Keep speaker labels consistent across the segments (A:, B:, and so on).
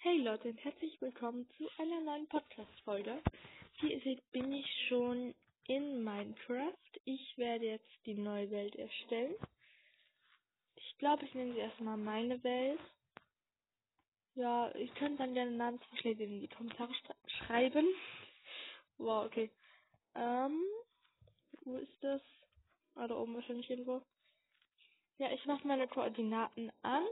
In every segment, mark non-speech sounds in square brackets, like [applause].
A: Hey Leute und herzlich willkommen zu einer neuen Podcast-Folge. Wie ihr seht, bin ich schon in Minecraft. Ich werde jetzt die neue Welt erstellen. Ich glaube, ich nenne sie erstmal meine Welt. Ja, ihr könnt dann gerne Namensvorschläge in die Kommentare schreiben. Wow, okay. Ähm, wo ist das? Ah, da oben wahrscheinlich irgendwo. Ja, ich mache meine Koordinaten an.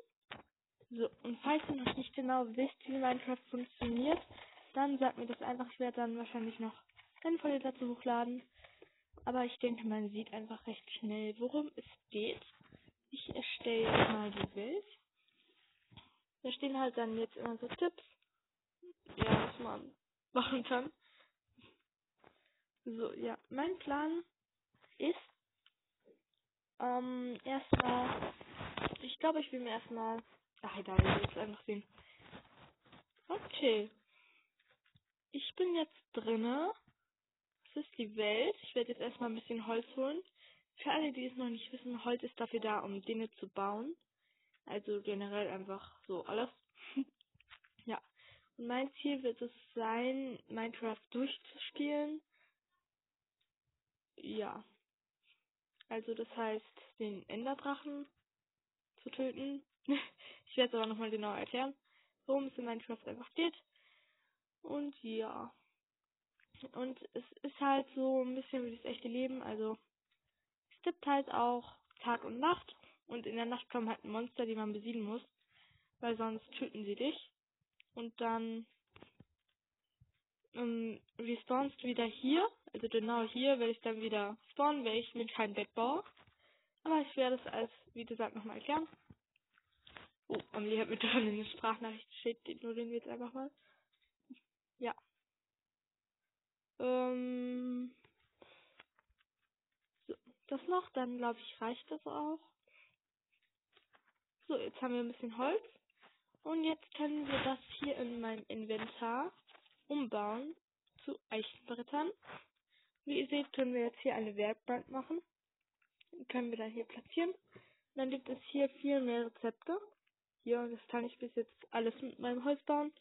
A: So, und falls ihr noch nicht genau wisst, wie Minecraft funktioniert, dann sagt mir das einfach. Ich werde dann wahrscheinlich noch eine Folge dazu hochladen. Aber ich denke, man sieht einfach recht schnell, worum es geht. Ich erstelle jetzt mal die Welt. Da stehen halt dann jetzt immer so Tipps, ja, was man machen kann. So, ja, mein Plan ist, ähm, erstmal, ich glaube, ich will mir erstmal Ach, egal, ich will jetzt einfach sehen. Okay. Ich bin jetzt drinne. Das ist die Welt. Ich werde jetzt erstmal ein bisschen Holz holen. Für alle, die es noch nicht wissen, Holz ist dafür da, um Dinge zu bauen. Also generell einfach so alles. [laughs] ja. Und mein Ziel wird es sein, Minecraft durchzuspielen. Ja. Also das heißt, den Enderdrachen zu töten. [laughs] ich werde es aber nochmal genau erklären, worum es in Minecraft einfach geht. Und ja. Und es ist halt so ein bisschen wie das echte Leben. Also es gibt halt auch Tag und Nacht. Und in der Nacht kommen halt Monster, die man besiegen muss. Weil sonst töten sie dich. Und dann ähm, respawnst du wieder hier. Also genau hier werde ich dann wieder spawnen, weil ich mir kein Bett baue. Aber ich werde es als, wie gesagt, nochmal erklären. Oh, Amelie hat mir [laughs] da eine Sprachnachricht geschickt, ignorieren wir jetzt einfach mal. Ja. Ähm. So, das noch, dann glaube ich, reicht das auch. So, jetzt haben wir ein bisschen Holz. Und jetzt können wir das hier in meinem Inventar umbauen zu Eichenbrettern. Wie ihr seht, können wir jetzt hier eine Werkbank machen. Die können wir dann hier platzieren. Dann gibt es hier viel mehr Rezepte. Hier, das kann ich bis jetzt alles mit meinem Holz bauen.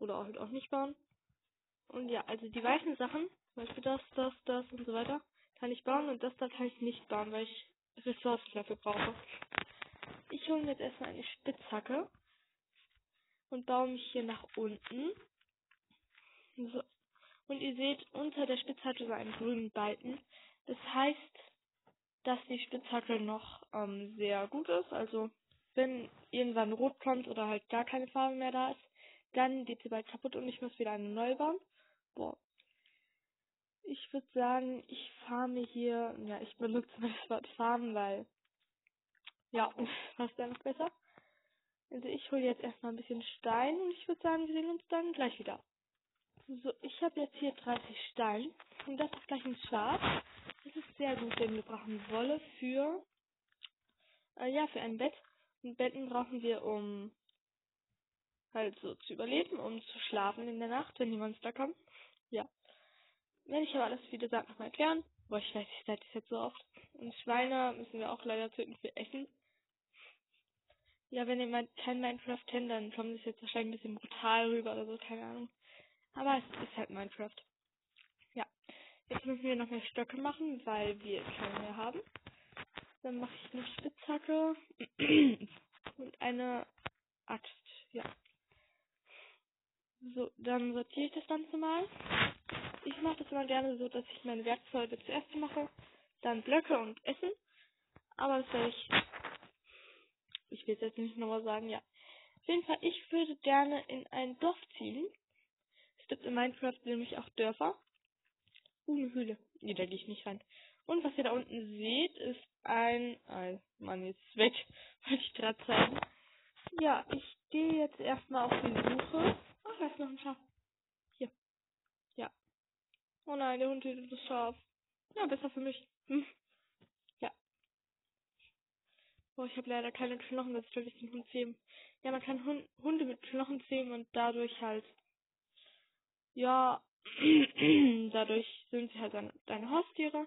A: Oder halt auch nicht bauen. Und ja, also die weichen Sachen, zum Beispiel das, das, das und so weiter, kann ich bauen und das da kann ich nicht bauen, weil ich Ressourcen dafür brauche. Ich hole mir jetzt erstmal eine Spitzhacke und baue mich hier nach unten. So. Und ihr seht unter der Spitzhacke so einen grünen Balken. Das heißt, dass die Spitzhacke noch ähm, sehr gut ist. Also wenn irgendwann rot kommt oder halt gar keine Farbe mehr da ist, dann geht sie bald kaputt und ich muss wieder eine neue bauen. Boah. Ich würde sagen, ich farme hier, ja, ich benutze [laughs] das Wort farmen, weil, ja, passt einfach besser. Also ich hole jetzt erstmal ein bisschen Stein und ich würde sagen, wir sehen uns dann gleich wieder. So, ich habe jetzt hier 30 Stein und das ist gleich ein Schwarz. Das ist sehr gut, denn wir brauchen Wolle für, äh, ja, für ein Bett. Betten brauchen wir, um halt so zu überleben, um zu schlafen in der Nacht, wenn die Monster kommen. Ja. Werde ich aber alles, wie gesagt, nochmal erklären. Boah, ich weiß, ich sage das jetzt so oft. Und Schweine müssen wir auch leider töten für Essen. Ja, wenn ihr kein Minecraft kennt, dann kommt es jetzt wahrscheinlich ein bisschen brutal rüber oder so, keine Ahnung. Aber es ist halt Minecraft. Ja. Jetzt müssen wir noch mehr Stöcke machen, weil wir keine mehr haben. Dann mache ich eine Spitzhacke [clears throat] und eine Axt. Ja. So, dann sortiere ich das Ganze mal. Ich mache das immer gerne so, dass ich meine Werkzeuge zuerst mache, dann Blöcke und Essen. Aber das werde ich. Ich will es jetzt nicht nochmal sagen, ja. Auf jeden Fall, ich würde gerne in ein Dorf ziehen. Es gibt in Minecraft nämlich auch Dörfer. Uh, eine Höhle. Nee, da gehe ich nicht rein. Und was ihr da unten seht, ist ein, ein Mann, jetzt weg, [laughs] wollte ich gerade zeigen. Ja, ich gehe jetzt erstmal auf die Suche. Ach, da ist noch ein Schaf. Hier. Ja. Oh nein, der Hund tötet das Schaf. Ja, besser für mich. Hm. Ja. Oh, ich habe leider keine Knochen, das soll ich den Hund zähmen. Ja, man kann Hund Hunde mit Knochen zähmen und dadurch halt, ja, [clears throat] dadurch sind sie halt deine, deine Haustiere.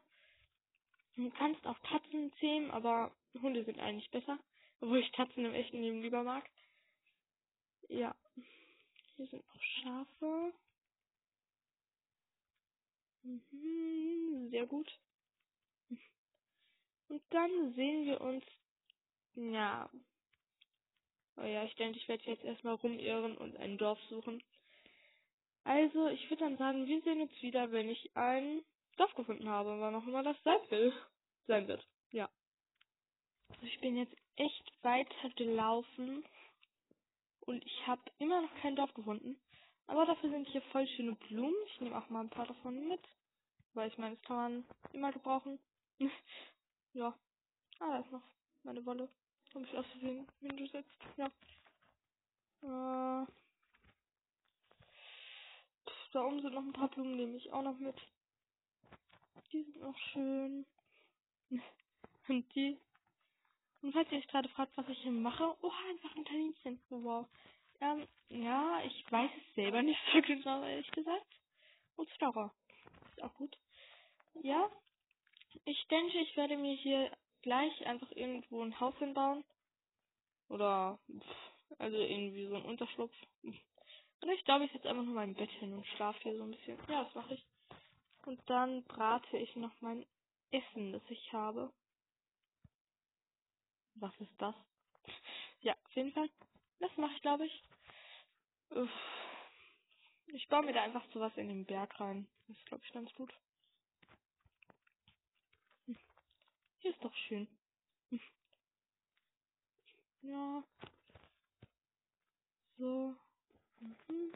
A: Du kannst auch Katzen zähmen, aber Hunde sind eigentlich besser. Obwohl ich Katzen im echten Leben lieber mag. Ja. Hier sind noch Schafe. Mhm, sehr gut. Und dann sehen wir uns, ja. Oh ja, ich denke, ich werde jetzt erstmal rumirren und ein Dorf suchen. Also, ich würde dann sagen, wir sehen uns wieder, wenn ich ein Dorf gefunden habe, wann auch immer das sein will, sein wird. Ja. Also ich bin jetzt echt weiter gelaufen und ich habe immer noch kein Dorf gefunden. Aber dafür sind hier voll schöne Blumen. Ich nehme auch mal ein paar davon mit. Weil ich meine, das kann man immer gebrauchen. [laughs] ja. Ah, da ist noch meine Wolle. Habe ich aus Versehen hingesetzt. Ja. Äh, da oben sind noch ein paar Blumen, nehme ich auch noch mit. Die sind noch schön. Und die. Und falls ihr euch gerade fragt, was ich hier mache, oh, einfach ein Kaninchen. Wow. Ähm, ja, ich weiß es selber nicht so genau, ehrlich gesagt. Und Flower. Ist auch gut. Ja, ich denke, ich werde mir hier gleich einfach irgendwo ein Haus hinbauen. Oder, also irgendwie so ein Unterschlupf. Und ich glaube, ich setze einfach nur mein Bett hin und schlafe hier so ein bisschen. Ja, das mache ich. Und dann brate ich noch mein Essen, das ich habe. Was ist das? Ja, auf jeden Fall. Das mache ich, glaube ich. Uff. Ich baue mir da einfach sowas in den Berg rein. Das ist, glaube ich, ganz gut. Hier ist doch schön. Ja. So. Mhm.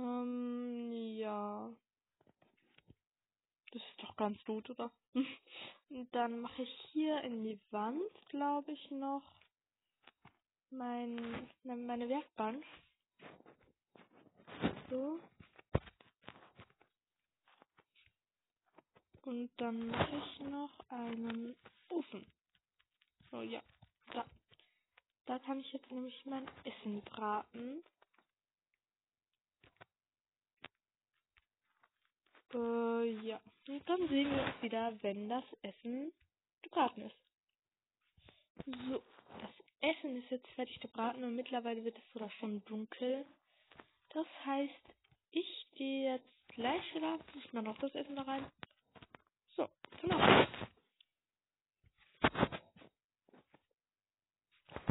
A: Ähm, ja. Das ist doch ganz gut, oder? Und [laughs] dann mache ich hier in die Wand, glaube ich, noch mein, meine Werkbank. So. Und dann mache ich noch einen Ofen. So, ja. Da. Da kann ich jetzt nämlich mein Essen braten. Äh, ja. Und dann sehen wir uns wieder, wenn das Essen gebraten ist. So, das Essen ist jetzt fertig gebraten und mittlerweile wird es sogar schon dunkel. Das heißt, ich gehe jetzt gleich wieder, ich mal noch das Essen da rein. So, genau.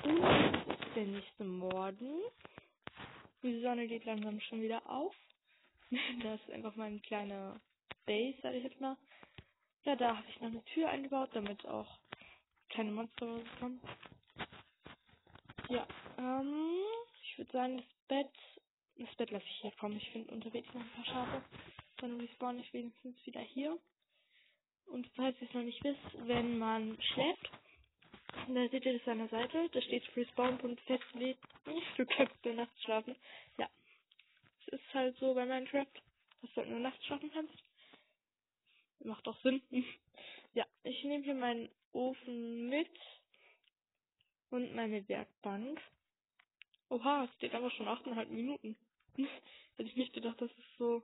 A: Und es ist der nächste Morgen. Die Sonne geht langsam schon wieder auf. [laughs] das ist einfach mein kleiner Base, sag ich jetzt mal. Ja, da habe ich noch eine Tür eingebaut, damit auch keine Monster kommen. Ja, ähm, ich würde sagen, das Bett, das Bett lasse ich hier kommen. Ich finde unterwegs noch ein paar Schafe. Dann respawn ich wenigstens wieder hier. Und falls ihr es noch nicht wisst, wenn man schläft, da seht ihr das an der Seite, da steht respawn.festlegt, du kannst nur nachts schlafen. Ja. Es ist halt so bei Minecraft, dass du halt nur nachts schlafen kannst. Macht doch Sinn. [laughs] ja, ich nehme hier meinen Ofen mit und meine Werkbank. Oha, es steht aber schon 8,5 Minuten. [laughs] Hätte ich nicht gedacht, dass es so,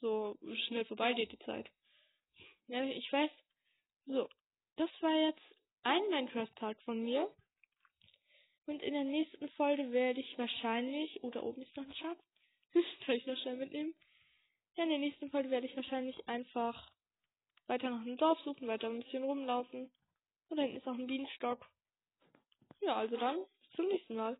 A: so schnell vorbeigeht, die Zeit. Ja, ich weiß. So, das war jetzt ein Minecraft-Tag von mir. Und in der nächsten Folge werde ich wahrscheinlich, oder oben ist noch ein Schaf, [laughs] kann ich noch schnell mitnehmen. Ja, in der nächsten Folge werde ich wahrscheinlich einfach weiter nach einem Dorf suchen, weiter ein bisschen rumlaufen. Und da hinten ist auch ein Bienenstock. Ja, also dann, bis zum nächsten Mal.